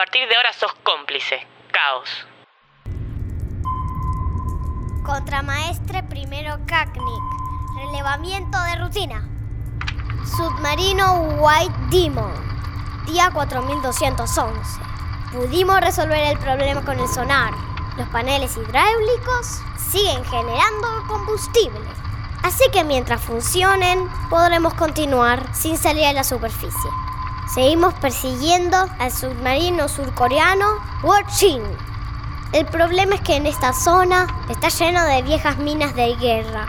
partir de ahora sos cómplice. Caos. Contramaestre primero Kaknik. Relevamiento de rutina. Submarino White Demon. Día 4211. Pudimos resolver el problema con el sonar. Los paneles hidráulicos siguen generando combustible. Así que mientras funcionen, podremos continuar sin salir a la superficie. Seguimos persiguiendo al submarino surcoreano Watching. El problema es que en esta zona está lleno de viejas minas de guerra.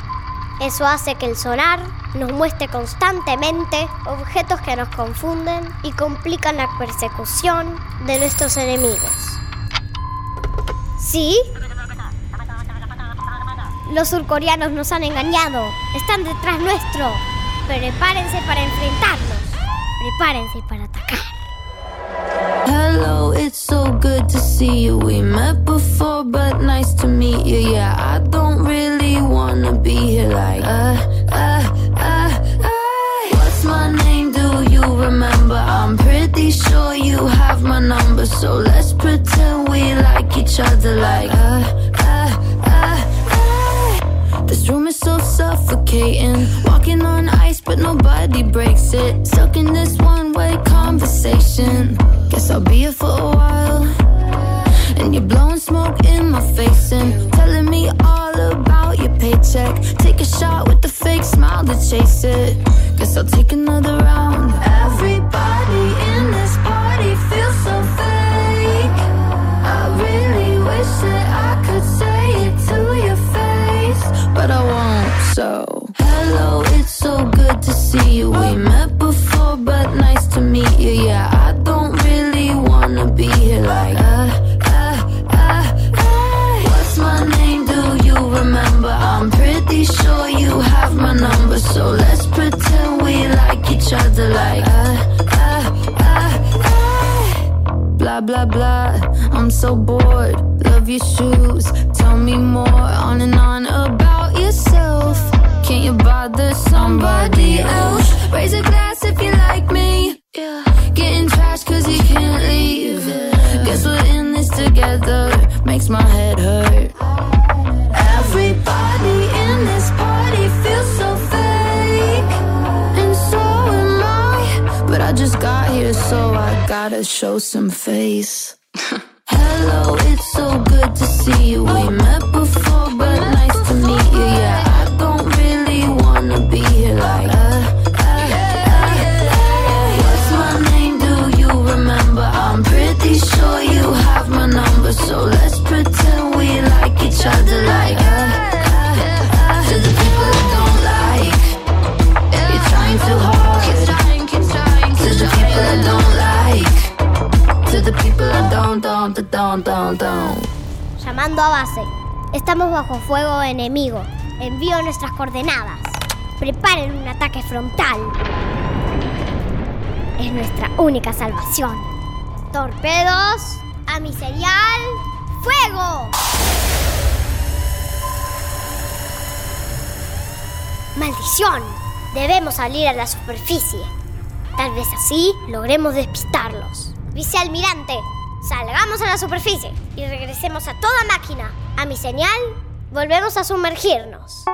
Eso hace que el sonar nos muestre constantemente objetos que nos confunden y complican la persecución de nuestros enemigos. ¿Sí? Los surcoreanos nos han engañado. Están detrás nuestro. Prepárense para enfrentarnos. Prepárense para atacar. Hello, it's so good to see you. We met before, but nice to meet you. Yeah, I don't really wanna be here like, uh, uh, uh, uh. What's my name? Do you remember? I'm pretty sure you have my number, so let's pretend we like each other like, uh, uh, uh, uh. This room is so suffocating. Walking on ice, but nobody breaks it. Stuck in this one way conversation. Guess I'll be here for a while. And you're blowing smoke in my face and telling me all about your paycheck. Take a shot with the fake smile to chase it. Guess I'll take another round. Each other like, uh, uh, uh, uh. Blah blah blah, I'm so bored. Love your shoes. Tell me more on and on about yourself. Can't you bother somebody else? Raise a glass if you like me. Yeah. Getting trashed cause you can't leave. Guess we're in this together. Makes my head hurt. Gotta show some face. Hello, it's so good to see you. We met before, a base. Estamos bajo fuego enemigo. Envío nuestras coordenadas. Preparen un ataque frontal. Es nuestra única salvación. Torpedos a mi serial. ¡Fuego! ¡Maldición! Debemos salir a la superficie. Tal vez así logremos despistarlos. Vicealmirante, salgamos a la superficie y regresemos a toda máquina. A mi señal, volvemos a sumergirnos.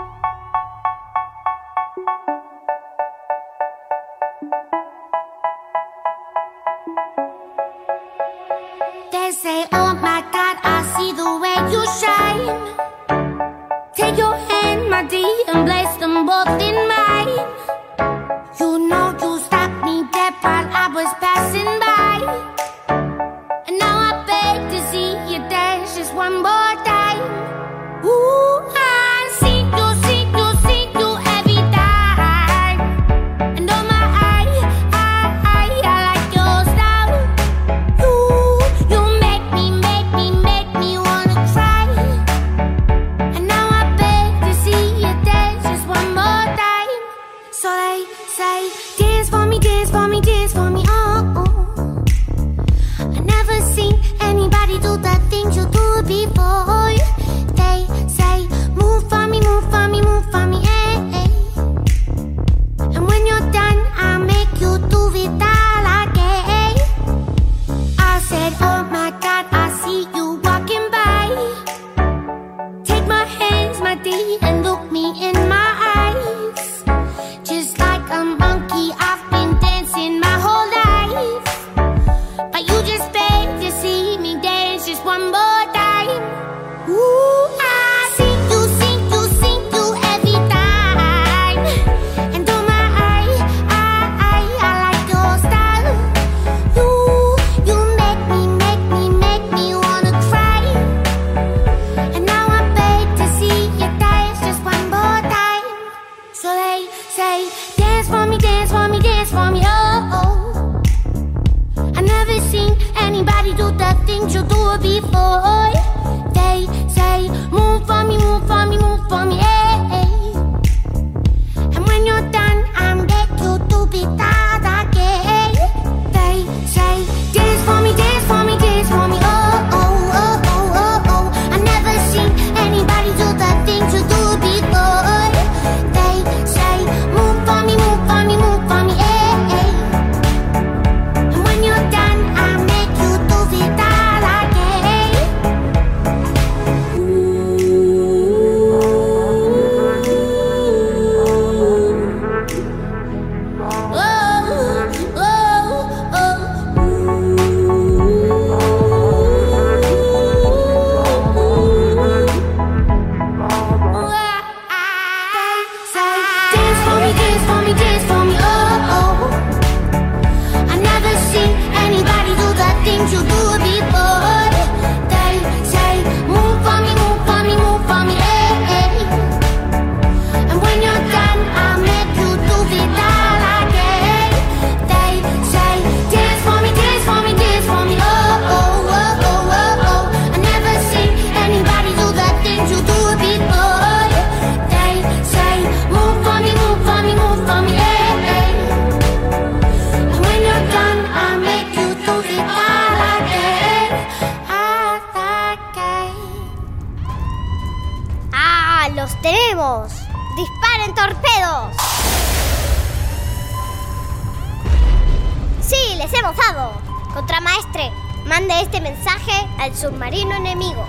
Hemos dado. Contramaestre, mande este mensaje al submarino enemigo.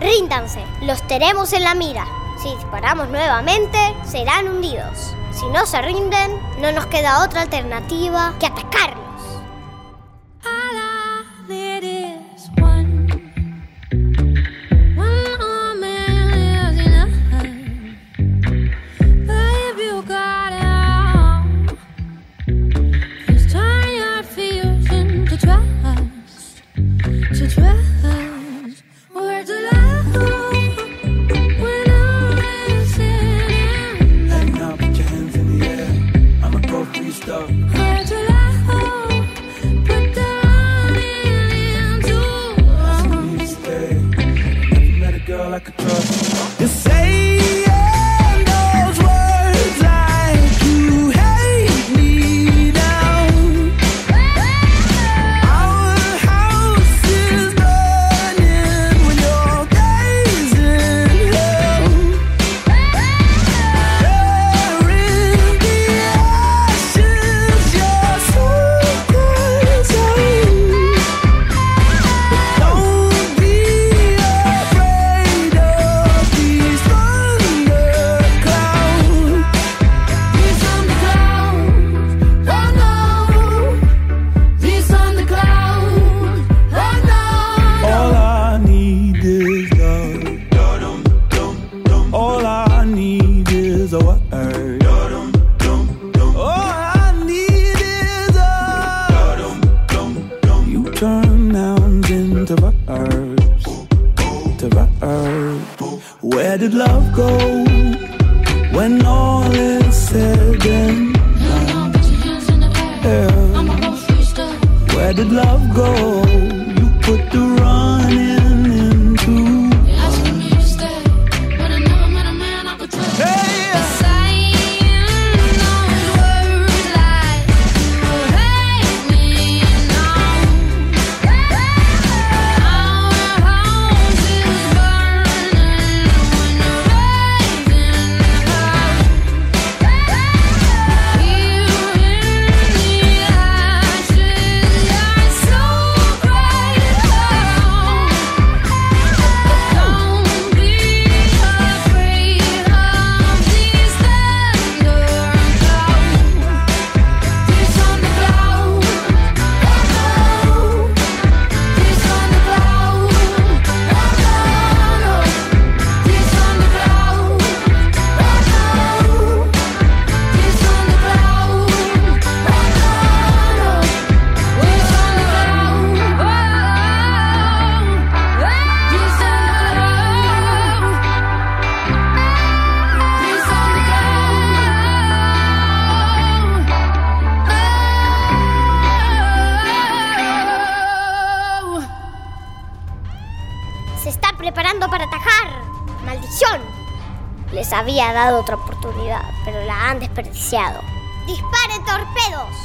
Ríndanse, los tenemos en la mira. Si disparamos nuevamente, serán hundidos. Si no se rinden, no nos queda otra alternativa que atacarlos. You say earth to the earth. Where did love go when all is said and done? Yeah. Where did love go? You put the wrong había dado otra oportunidad, pero la han desperdiciado. ¡Disparen torpedos!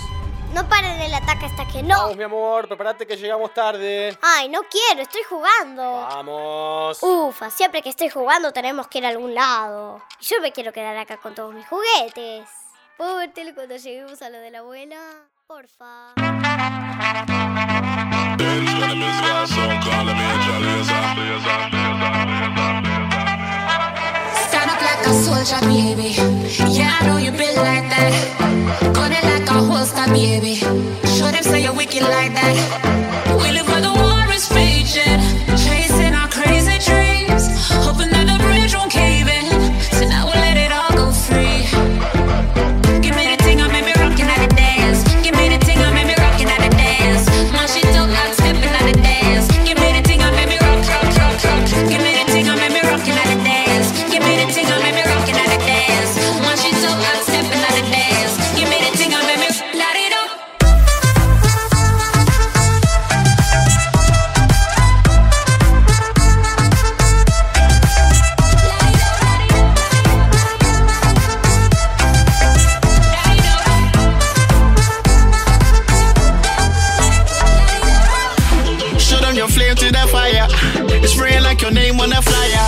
No paren el ataque hasta que no. Vamos, mi amor, prepárate que llegamos tarde. Ay, no quiero, estoy jugando. Vamos. Ufa, siempre que estoy jugando tenemos que ir a algún lado. Yo me quiero quedar acá con todos mis juguetes. ¿Puedo cuando lleguemos a lo de la abuela? Porfa. Like a soldier, baby. Yeah, I know you been like that. on a fly